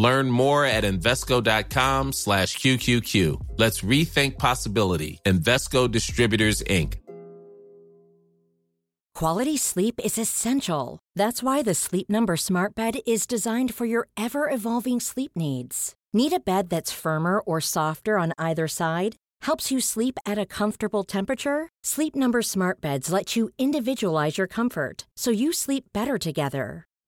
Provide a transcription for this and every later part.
Learn more at Invesco.com slash QQQ. Let's rethink possibility. Invesco Distributors, Inc. Quality sleep is essential. That's why the Sleep Number Smart Bed is designed for your ever evolving sleep needs. Need a bed that's firmer or softer on either side? Helps you sleep at a comfortable temperature? Sleep Number Smart Beds let you individualize your comfort so you sleep better together.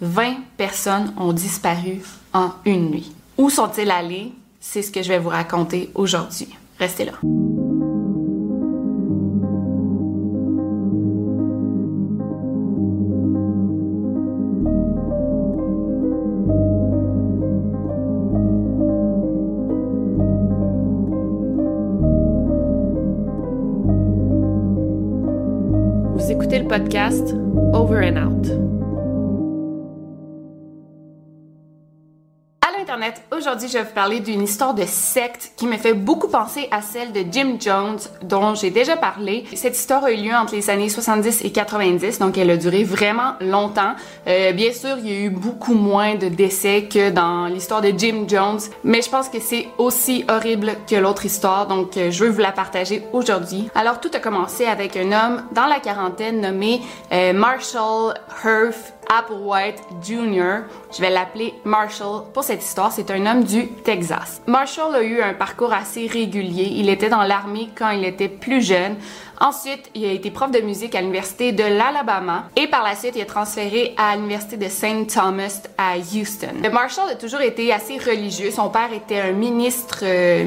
20 personnes ont disparu en une nuit. Où sont-ils allés? C'est ce que je vais vous raconter aujourd'hui. Restez là. Vous écoutez le podcast Over and Out. Aujourd'hui je vais vous parler d'une histoire de secte qui me fait beaucoup penser à celle de Jim Jones dont j'ai déjà parlé. Cette histoire a eu lieu entre les années 70 et 90, donc elle a duré vraiment longtemps. Euh, bien sûr, il y a eu beaucoup moins de décès que dans l'histoire de Jim Jones, mais je pense que c'est aussi horrible que l'autre histoire, donc euh, je veux vous la partager aujourd'hui. Alors tout a commencé avec un homme dans la quarantaine nommé euh, Marshall Herf Applewhite Jr. Je vais l'appeler Marshall pour cette histoire. C'est un homme du Texas. Marshall a eu un parcours assez régulier. Il était dans l'armée quand il était plus jeune. Ensuite, il a été prof de musique à l'université de l'Alabama et par la suite, il est transféré à l'université de St. Thomas à Houston. Marshall a toujours été assez religieux. Son père était un ministre euh,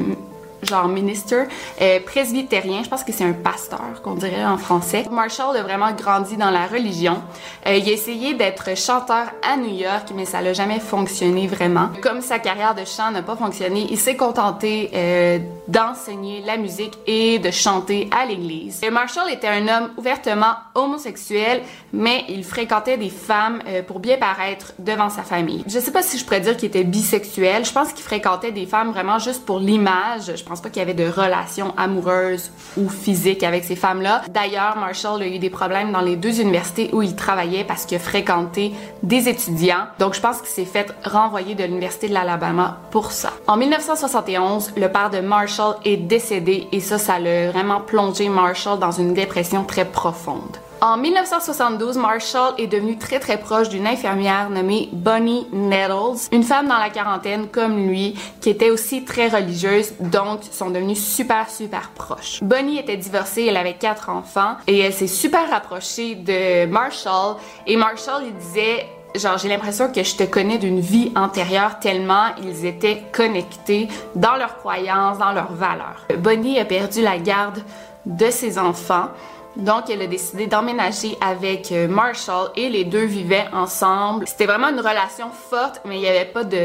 genre minister, euh, presbytérien, je pense que c'est un pasteur qu'on dirait en français. Marshall a vraiment grandi dans la religion. Euh, il a essayé d'être chanteur à New York, mais ça n'a jamais fonctionné vraiment. Comme sa carrière de chant n'a pas fonctionné, il s'est contenté euh, d'enseigner la musique et de chanter à l'église. Marshall était un homme ouvertement homosexuel, mais il fréquentait des femmes pour bien paraître devant sa famille. Je sais pas si je pourrais dire qu'il était bisexuel. Je pense qu'il fréquentait des femmes vraiment juste pour l'image. Je pense pas qu'il y avait de relations amoureuses ou physiques avec ces femmes-là. D'ailleurs, Marshall a eu des problèmes dans les deux universités où il travaillait parce qu'il a fréquenté des étudiants. Donc, je pense qu'il s'est fait renvoyer de l'université de l'Alabama pour ça. En 1971, le père de Marshall est décédé et ça, ça l'a vraiment plongé Marshall dans une dépression très profonde. En 1972, Marshall est devenu très très proche d'une infirmière nommée Bonnie Nettles, une femme dans la quarantaine comme lui, qui était aussi très religieuse, donc sont devenus super super proches. Bonnie était divorcée, elle avait quatre enfants et elle s'est super rapprochée de Marshall et Marshall il disait genre j'ai l'impression que je te connais d'une vie antérieure tellement ils étaient connectés dans leurs croyances, dans leurs valeurs. Bonnie a perdu la garde de ses enfants donc, elle a décidé d'emménager avec euh, Marshall et les deux vivaient ensemble. C'était vraiment une relation forte, mais il n'y avait pas de,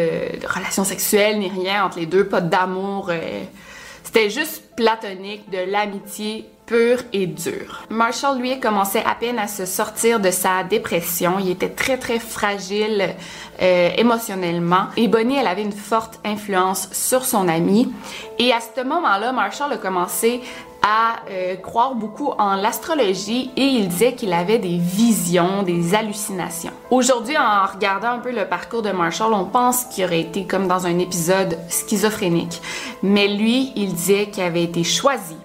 relation sexuelle ni rien entre les deux, pas d'amour. Euh. C'était juste platonique, de l'amitié pure et dure. Marshall, lui, commençait à peine à se sortir de sa dépression. Il était très, très fragile euh, émotionnellement. Et Bonnie, elle avait une forte influence sur son ami. Et à ce moment-là, Marshall a commencé euh, croire beaucoup en l'astrologie et il disait qu'il avait des visions, des hallucinations. Aujourd'hui, en regardant un peu le parcours de Marshall, on pense qu'il aurait été comme dans un épisode schizophrénique. Mais lui, il disait qu'il avait été choisi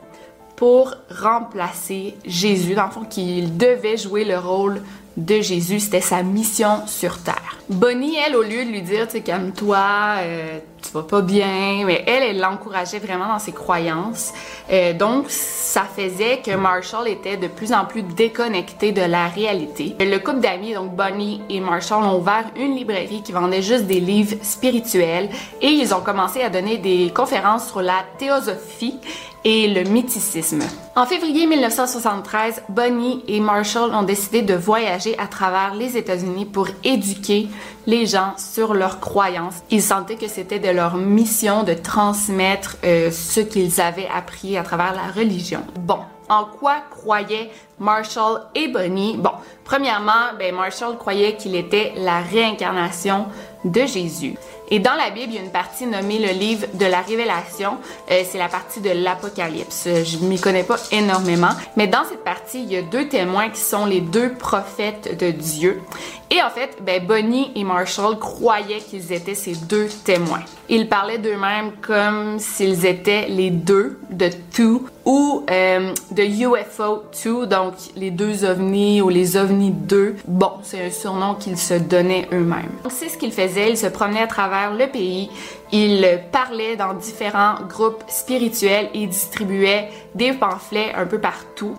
pour remplacer Jésus, dans le fond, qu'il devait jouer le rôle de Jésus. C'était sa mission sur terre. Bonnie, elle, au lieu de lui dire, tu calme-toi, euh, tu vas pas bien, mais elle, elle l'encourageait vraiment dans ses croyances. Euh, donc, ça faisait que Marshall était de plus en plus déconnecté de la réalité. Le couple d'amis, donc Bonnie et Marshall, ont ouvert une librairie qui vendait juste des livres spirituels et ils ont commencé à donner des conférences sur la théosophie et le mythicisme. En février 1973, Bonnie et Marshall ont décidé de voyager à travers les États-Unis pour éduquer les gens sur leurs croyances. Ils sentaient que c'était de leur mission de transmettre euh, ce qu'ils avaient appris à travers la religion. Bon, en quoi croyaient Marshall et Bonnie? Bon, premièrement, ben Marshall croyait qu'il était la réincarnation de Jésus. Et dans la Bible, il y a une partie nommée le livre de la Révélation. Euh, c'est la partie de l'Apocalypse. Je m'y connais pas énormément, mais dans cette partie, il y a deux témoins qui sont les deux prophètes de Dieu. Et en fait, ben, Bonnie et Marshall croyaient qu'ils étaient ces deux témoins. Ils parlaient d'eux-mêmes comme s'ils étaient les deux de Two ou euh, de UFO 2, donc les deux ovnis ou les ovnis 2. Bon, c'est un surnom qu'ils se donnaient eux-mêmes. C'est ce qu'ils faisaient, ils se promenaient à travers le pays, ils parlaient dans différents groupes spirituels et distribuaient des pamphlets un peu partout.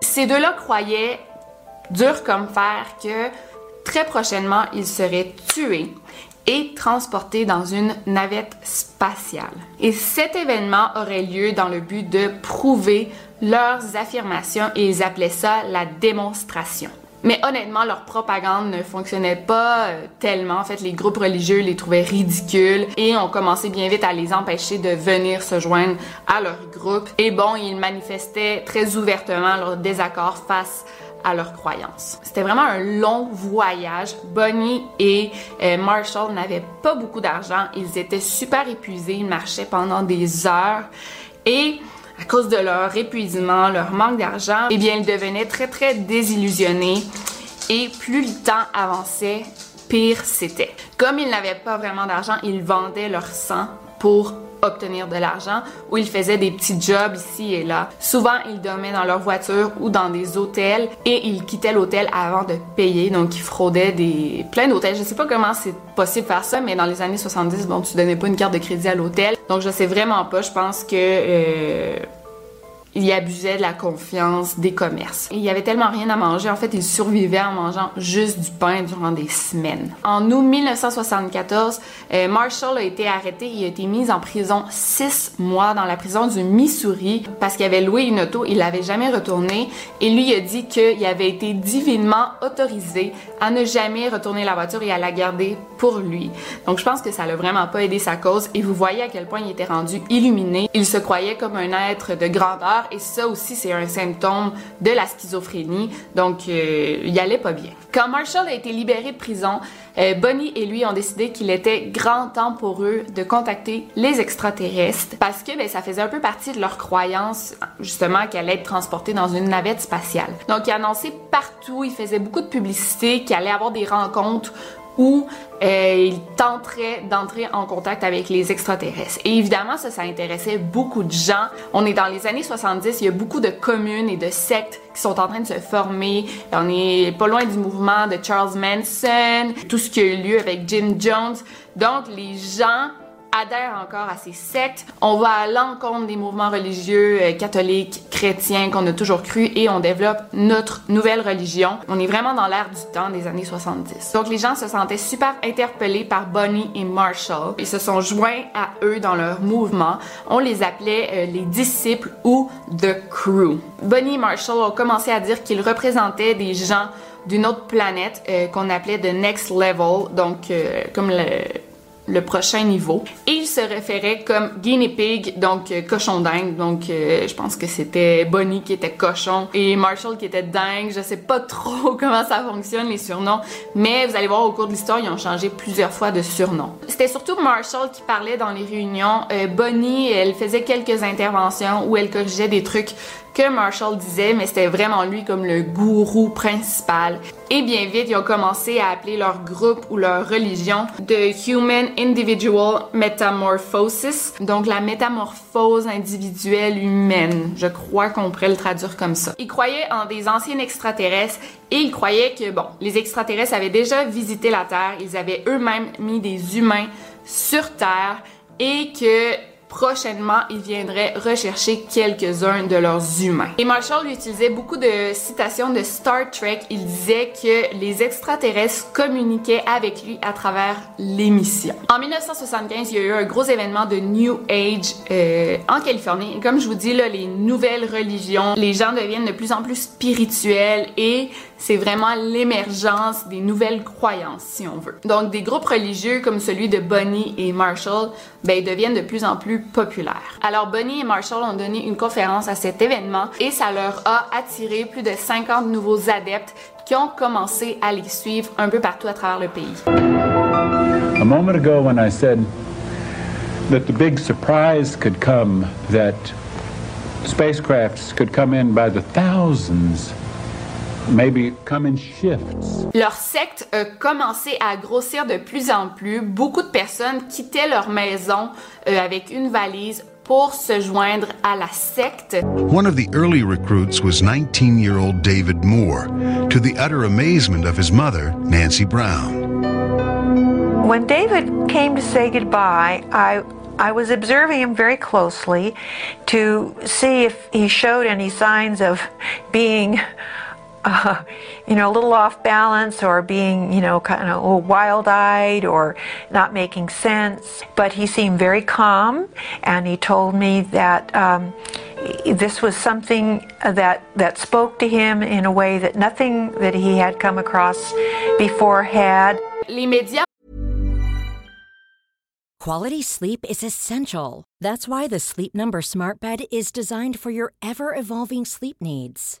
Ces deux-là croyaient, dur comme fer, que très prochainement, ils seraient tués et transportés dans une navette spatiale. Et cet événement aurait lieu dans le but de prouver leurs affirmations et ils appelaient ça la démonstration. Mais honnêtement, leur propagande ne fonctionnait pas euh, tellement. En fait, les groupes religieux les trouvaient ridicules et ont commencé bien vite à les empêcher de venir se joindre à leur groupe. Et bon, ils manifestaient très ouvertement leur désaccord face à leurs croyances. C'était vraiment un long voyage. Bonnie et euh, Marshall n'avaient pas beaucoup d'argent. Ils étaient super épuisés. Ils marchaient pendant des heures. Et à cause de leur épuisement, leur manque d'argent, eh bien, ils devenaient très, très désillusionnés. Et plus le temps avançait, pire c'était. Comme ils n'avaient pas vraiment d'argent, ils vendaient leur sang pour obtenir de l'argent ou ils faisaient des petits jobs ici et là. Souvent, ils dormaient dans leur voiture ou dans des hôtels et ils quittaient l'hôtel avant de payer. Donc, ils fraudaient des plein d'hôtels. Je sais pas comment c'est possible de faire ça, mais dans les années 70, bon, tu donnais pas une carte de crédit à l'hôtel. Donc, je sais vraiment pas. Je pense que euh, il abusait de la confiance des commerces. il y avait tellement rien à manger, en fait, il survivait en mangeant juste du pain durant des semaines. En août 1974, euh, Marshall a été arrêté et a été mis en prison six mois dans la prison du Missouri parce qu'il avait loué une auto, il l'avait jamais retournée et lui a dit qu'il avait été divinement autorisé à ne jamais retourner la voiture et à la garder pour lui. Donc je pense que ça l'a vraiment pas aidé sa cause et vous voyez à quel point il était rendu illuminé. Il se croyait comme un être de grandeur et ça aussi c'est un symptôme de la schizophrénie, donc euh, il allait pas bien. Quand Marshall a été libéré de prison, euh, Bonnie et lui ont décidé qu'il était grand temps pour eux de contacter les extraterrestres parce que ben, ça faisait un peu partie de leur croyance justement qu'elle allait être transportée dans une navette spatiale. Donc il annonçait partout, il faisait beaucoup de publicité, qu'il allait avoir des rencontres où euh, il tenterait d'entrer en contact avec les extraterrestres. Et évidemment, ça, ça intéressait beaucoup de gens. On est dans les années 70, il y a beaucoup de communes et de sectes qui sont en train de se former. On est pas loin du mouvement de Charles Manson, tout ce qui a eu lieu avec Jim Jones. Donc, les gens adhèrent encore à ces sectes. On va à l'encontre des mouvements religieux euh, catholiques, chrétiens qu'on a toujours cru et on développe notre nouvelle religion. On est vraiment dans l'ère du temps des années 70. Donc les gens se sentaient super interpellés par Bonnie et Marshall. Ils se sont joints à eux dans leur mouvement. On les appelait euh, les disciples ou The Crew. Bonnie et Marshall ont commencé à dire qu'ils représentaient des gens d'une autre planète euh, qu'on appelait The Next Level, donc comme le le prochain niveau. Et il se référait comme guinea pig, donc euh, cochon dingue. Donc euh, je pense que c'était Bonnie qui était cochon et Marshall qui était dingue. Je sais pas trop comment ça fonctionne les surnoms, mais vous allez voir au cours de l'histoire, ils ont changé plusieurs fois de surnom. C'était surtout Marshall qui parlait dans les réunions. Euh, Bonnie, elle faisait quelques interventions où elle corrigeait des trucs que Marshall disait, mais c'était vraiment lui comme le gourou principal. Et bien vite, ils ont commencé à appeler leur groupe ou leur religion The Human Individual Metamorphosis, donc la métamorphose individuelle humaine. Je crois qu'on pourrait le traduire comme ça. Il croyait en des anciens extraterrestres et il croyait que, bon, les extraterrestres avaient déjà visité la Terre, ils avaient eux-mêmes mis des humains sur Terre et que prochainement, ils viendraient rechercher quelques-uns de leurs humains. Et Marshall utilisait beaucoup de citations de Star Trek. Il disait que les extraterrestres communiquaient avec lui à travers l'émission. En 1975, il y a eu un gros événement de New Age euh, en Californie. Comme je vous dis, les nouvelles religions, les gens deviennent de plus en plus spirituels et c'est vraiment l'émergence des nouvelles croyances, si on veut. Donc, des groupes religieux comme celui de Bonnie et Marshall, ben, deviennent de plus en plus populaires. Alors, Bonnie et Marshall ont donné une conférence à cet événement et ça leur a attiré plus de 50 nouveaux adeptes qui ont commencé à les suivre un peu partout à travers le pays. A moment ago when I said that the big surprise could come that spacecrafts could come in by the thousands maybe come in shifts. Leur secte a commencé à grossir de plus en plus. Beaucoup de personnes quittaient leur maison euh, avec une valise pour se joindre à la secte. One of the early recruits was 19 year old David Moore, to the utter amazement of his mother, Nancy Brown. When David came to say goodbye, I I was observing him very closely to see if he showed any signs of being uh, you know, a little off balance or being, you know, kind of wild eyed or not making sense. But he seemed very calm and he told me that um, this was something that, that spoke to him in a way that nothing that he had come across before had. Quality sleep is essential. That's why the Sleep Number Smart Bed is designed for your ever evolving sleep needs.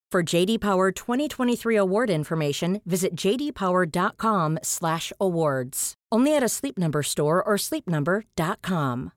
For JD Power 2023 award information, visit jdpower.com/awards. Only at a Sleep Number store or sleepnumber.com.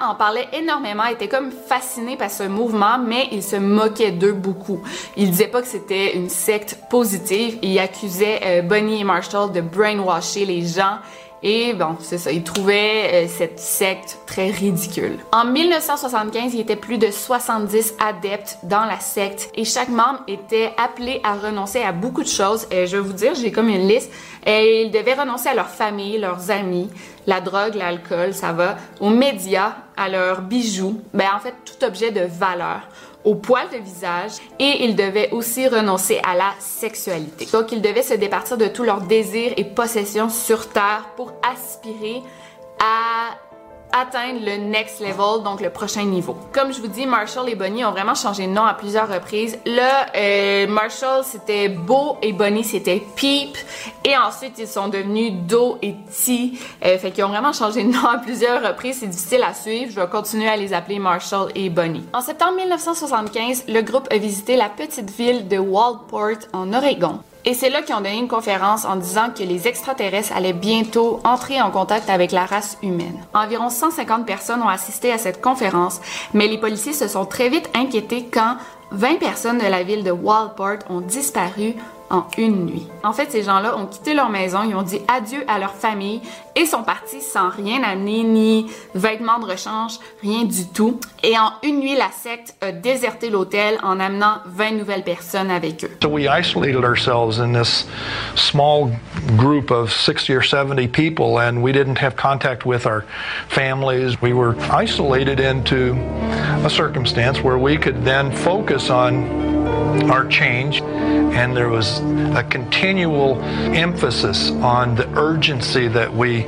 en parlait énormément, était comme fasciné par ce mouvement, mais il se moquait d'eux beaucoup. Il disait pas que c'était une secte positive, il accusait euh, Bonnie et Marshall de brainwasher les gens et bon, c'est ça, il trouvait euh, cette secte très ridicule. En 1975, il y était plus de 70 adeptes dans la secte et chaque membre était appelé à renoncer à beaucoup de choses. Et je vais vous dire, j'ai comme une liste. Ils devaient renoncer à leur famille, leurs amis, la drogue, l'alcool, ça va, aux médias, à leurs bijoux, ben en fait tout objet de valeur au poil de visage et ils devaient aussi renoncer à la sexualité. Donc ils devaient se départir de tous leurs désirs et possessions sur Terre pour aspirer à atteindre le next level, donc le prochain niveau. Comme je vous dis, Marshall et Bonnie ont vraiment changé de nom à plusieurs reprises. Là, euh, Marshall c'était Beau et Bonnie c'était Peep. Et ensuite, ils sont devenus Do et T. Euh, fait qu'ils ont vraiment changé de nom à plusieurs reprises. C'est difficile à suivre. Je vais continuer à les appeler Marshall et Bonnie. En septembre 1975, le groupe a visité la petite ville de Waldport en Oregon. Et c'est là qu'ils ont donné une conférence en disant que les extraterrestres allaient bientôt entrer en contact avec la race humaine. Environ 150 personnes ont assisté à cette conférence, mais les policiers se sont très vite inquiétés quand 20 personnes de la ville de Waldport ont disparu en une nuit. En fait, ces gens-là ont quitté leur maison, ils ont dit adieu à leur famille et sont partis sans rien amener, ni vêtements de rechange, rien du tout. Et en une nuit, la secte a déserté l'hôtel en amenant 20 nouvelles personnes avec eux. So we isolated ourselves in this small group of 60 or 70 people and we didn't have contact with our families. We were isolated into a circumstance where we could then focus on our change and there was a continual emphasis on the urgency that we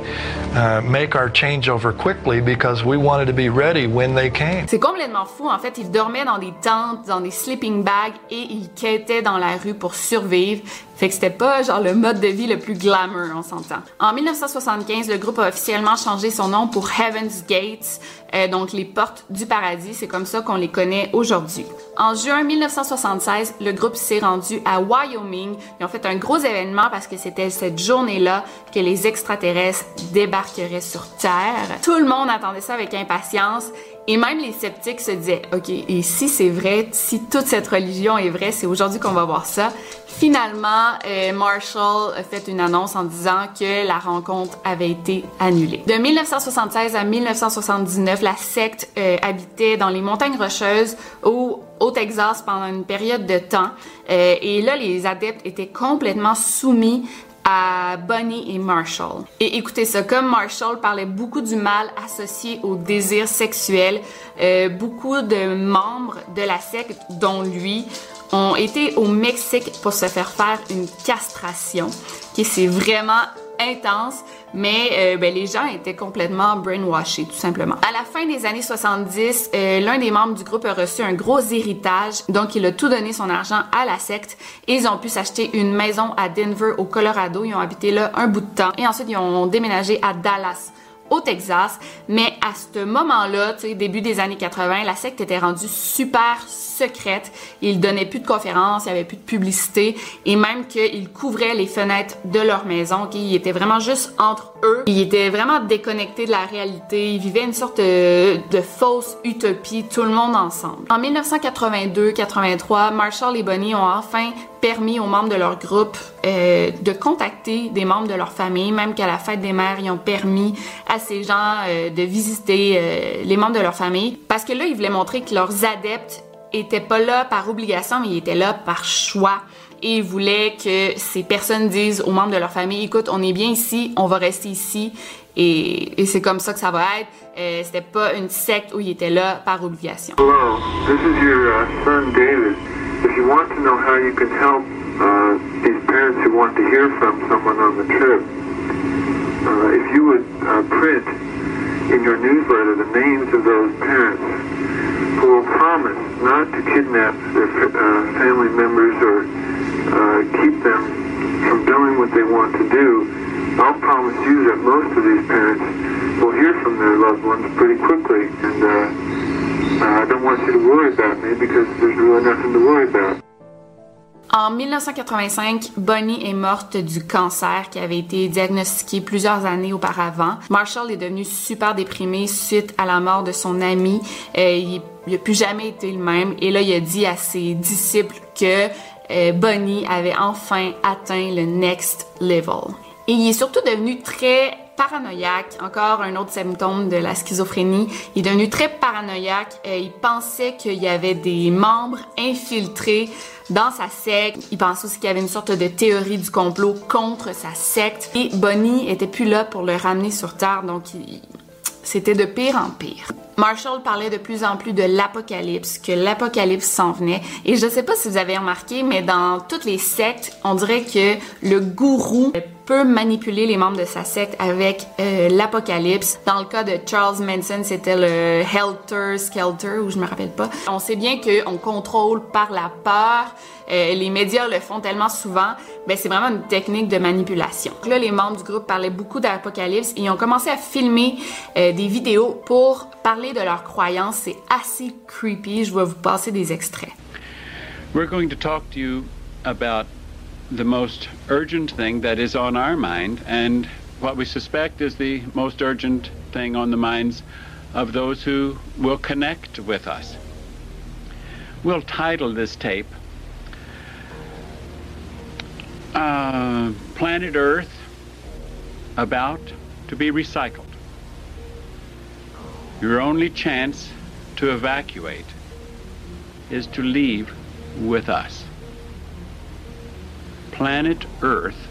uh, make our changeover quickly because we wanted to be ready when they came. C'est complètement fou. En fait, ils dormaient dans des tentes, dans des sleeping bags et ils quêtaient dans la rue pour survivre. Fait que c'était pas genre le mode de vie le plus glamour, on s'entend. En 1975, le groupe a officiellement changé son nom pour Heaven's Gates, euh, donc les portes du paradis, c'est comme ça qu'on les connaît aujourd'hui. En juin 1976, le groupe s'est rendu à Wyoming. Ils ont fait un gros événement parce que c'était cette journée-là que les extraterrestres débarqueraient sur Terre. Tout le monde attendait ça avec impatience. Et même les sceptiques se disaient, OK, et si c'est vrai, si toute cette religion est vraie, c'est aujourd'hui qu'on va voir ça. Finalement, euh, Marshall a fait une annonce en disant que la rencontre avait été annulée. De 1976 à 1979, la secte euh, habitait dans les montagnes rocheuses au, Texas pendant une période de temps. Euh, et là, les adeptes étaient complètement soumis à Bonnie et Marshall. Et écoutez ça, comme Marshall parlait beaucoup du mal associé au désir sexuel, euh, beaucoup de membres de la secte, dont lui, ont été au Mexique pour se faire faire une castration, qui c'est vraiment intense, mais euh, ben, les gens étaient complètement brainwashés, tout simplement. À la fin des années 70, euh, l'un des membres du groupe a reçu un gros héritage, donc il a tout donné son argent à la secte et ils ont pu s'acheter une maison à Denver, au Colorado. Ils ont habité là un bout de temps et ensuite ils ont déménagé à Dallas au Texas. Mais à ce moment-là, début des années 80, la secte était rendue super secrète. Ils donnaient plus de conférences, il y avait plus de publicité et même qu'ils couvraient les fenêtres de leur maison. Ils étaient vraiment juste entre eux. Ils étaient vraiment déconnectés de la réalité. Ils vivaient une sorte de, de fausse utopie, tout le monde ensemble. En 1982-83, Marshall et Bonnie ont enfin permis aux membres de leur groupe euh, de contacter des membres de leur famille, même qu'à la fête des mères, ils ont permis à ces gens euh, de visiter euh, les membres de leur famille, parce que là, ils voulaient montrer que leurs adeptes étaient pas là par obligation, mais ils étaient là par choix. Et ils voulaient que ces personnes disent aux membres de leur famille, écoute, on est bien ici, on va rester ici. Et, c'est comme ça que ça va être. Euh, C'était pas une secte où ils étaient là par obligation. Hello, this is your uh, son David. If you want to know how you can help uh, these parents who want to hear from someone on the trip, uh, if you would print in your newsletter the names of those parents who will promise not to kidnap their uh, family members or uh, keep them from doing what they want to do, I'll promise you that most of these parents will hear from their loved ones pretty quickly. And uh, I don't want you to worry about me because there's really nothing to worry about. En 1985, Bonnie est morte du cancer qui avait été diagnostiqué plusieurs années auparavant. Marshall est devenu super déprimé suite à la mort de son ami. Euh, il n'a plus jamais été le même. Et là, il a dit à ses disciples que euh, Bonnie avait enfin atteint le next level. Et il est surtout devenu très paranoïaque, encore un autre symptôme de la schizophrénie. Il est devenu très paranoïaque. Euh, il pensait qu'il y avait des membres infiltrés dans sa secte. Il pensait aussi qu'il y avait une sorte de théorie du complot contre sa secte. Et Bonnie était plus là pour le ramener sur Terre, donc c'était de pire en pire. Marshall parlait de plus en plus de l'apocalypse, que l'apocalypse s'en venait. Et je sais pas si vous avez remarqué, mais dans toutes les sectes, on dirait que le gourou peut manipuler les membres de sa secte avec euh, l'apocalypse. Dans le cas de Charles Manson, c'était le Helter Skelter, ou je me rappelle pas. On sait bien qu'on contrôle par la peur. Euh, les médias le font tellement souvent. Ben, c'est vraiment une technique de manipulation. Là, les membres du groupe parlaient beaucoup d'apocalypse et ils ont commencé à filmer euh, des vidéos pour parler de leurs croyances. C'est assez creepy. Je vais vous passer des extraits. We're going to talk to you about the most urgent thing that is on our mind and what we suspect is the most urgent thing on the minds of those who will connect with us. We'll title this tape uh, Planet Earth About to be Recycled. Your only chance to evacuate is to leave with us. Planet Earth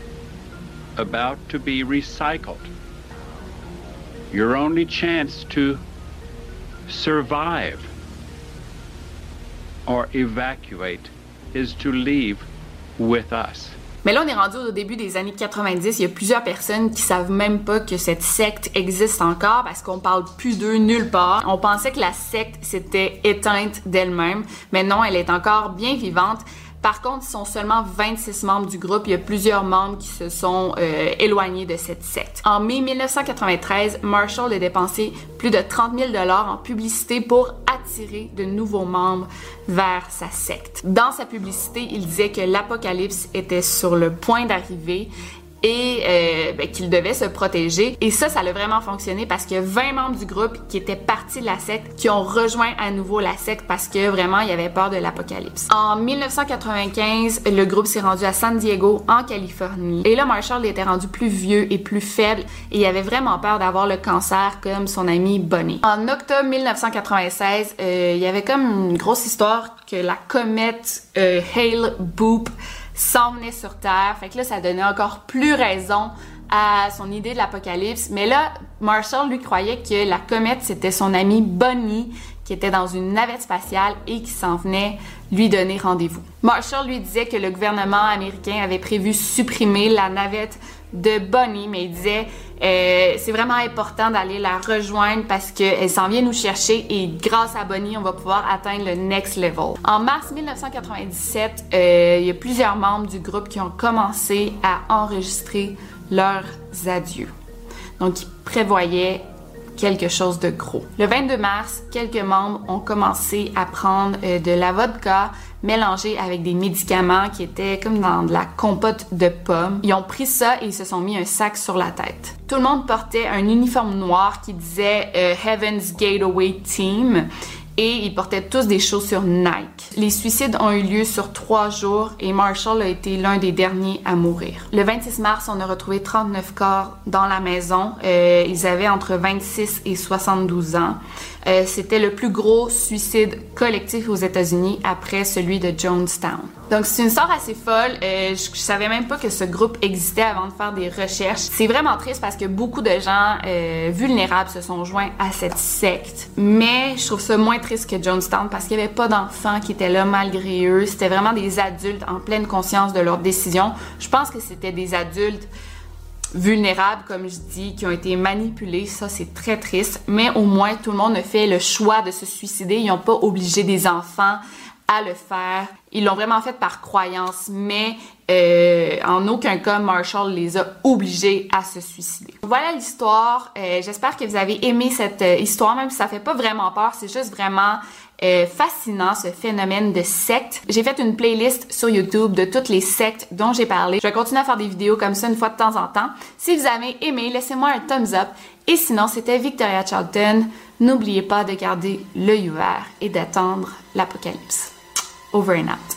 about to be recycled. Your only chance to survive or evacuate is to leave with us. Mais là, on est rendu au début des années 90. Il y a plusieurs personnes qui savent même pas que cette secte existe encore parce qu'on parle plus d'eux nulle part. On pensait que la secte s'était éteinte d'elle-même, mais non, elle est encore bien vivante Par contre, ils sont seulement 26 membres du groupe. Il y a plusieurs membres qui se sont euh, éloignés de cette secte. En mai 1993, Marshall a dépensé plus de 30 000 dollars en publicité pour attirer de nouveaux membres vers sa secte. Dans sa publicité, il disait que l'apocalypse était sur le point d'arriver et euh, ben, qu'il devait se protéger. Et ça, ça a vraiment fonctionné parce que 20 membres du groupe qui étaient partis de la secte, qui ont rejoint à nouveau la secte parce que vraiment, il y avait peur de l'apocalypse. En 1995, le groupe s'est rendu à San Diego, en Californie. Et là, Marshall était rendu plus vieux et plus faible et il avait vraiment peur d'avoir le cancer comme son ami Bonnie. En octobre 1996, euh, il y avait comme une grosse histoire que la comète euh, Hale Boop s'en venait sur Terre. Fait que là, ça donnait encore plus raison à son idée de l'apocalypse. Mais là, Marshall, lui, croyait que la comète, c'était son ami Bonnie, qui était dans une navette spatiale et qui s'en venait lui donner rendez-vous. Marshall lui disait que le gouvernement américain avait prévu supprimer la navette de Bonnie, mais il disait euh, c'est vraiment important d'aller la rejoindre parce qu'elle s'en vient nous chercher et grâce à Bonnie, on va pouvoir atteindre le next level. En mars 1997, euh, il y a plusieurs membres du groupe qui ont commencé à enregistrer leurs adieux. Donc, ils prévoyaient quelque chose de gros. Le 22 mars, quelques membres ont commencé à prendre euh, de la vodka mélangée avec des médicaments qui étaient comme dans de la compote de pommes. Ils ont pris ça et ils se sont mis un sac sur la tête. Tout le monde portait un uniforme noir qui disait euh, Heaven's Gateway Team et ils portaient tous des chaussures Nike. Les suicides ont eu lieu sur trois jours et Marshall a été l'un des derniers à mourir. Le 26 mars, on a retrouvé 39 corps dans la maison. Euh, ils avaient entre 26 et 72 ans. Euh, c'était le plus gros suicide collectif aux États-Unis après celui de Jonestown. Donc c'est une histoire assez folle. Euh, je, savais même pas que ce groupe existait avant de faire des recherches. C'est vraiment triste parce que beaucoup de gens euh, vulnérables se sont joints à cette secte. Mais je trouve ça moins triste que Jonestown parce qu'il y avait pas d'enfants qui étaient là malgré eux. C'était vraiment des adultes en pleine conscience de leurs décisions. Je pense que c'était des adultes vulnérables, comme je dis, qui ont été manipulés. Ça, c'est très triste. Mais au moins, tout le monde a fait le choix de se suicider. Ils n'ont pas obligé des enfants à le faire. Ils l'ont vraiment fait par croyance, mais euh, en aucun cas Marshall les a obligés à se suicider. Voilà l'histoire. Euh, J'espère que vous avez aimé cette euh, histoire, même si ça fait pas vraiment peur. C'est juste vraiment fascinant ce phénomène de secte. J'ai fait une playlist sur YouTube de toutes les sectes dont j'ai parlé. Je vais continuer à faire des vidéos comme ça une fois de temps en temps. Si vous avez aimé, laissez-moi un thumbs up. Et sinon, c'était Victoria Charlton. N'oubliez pas de garder l'œil ouvert et d'attendre l'apocalypse. Over and out.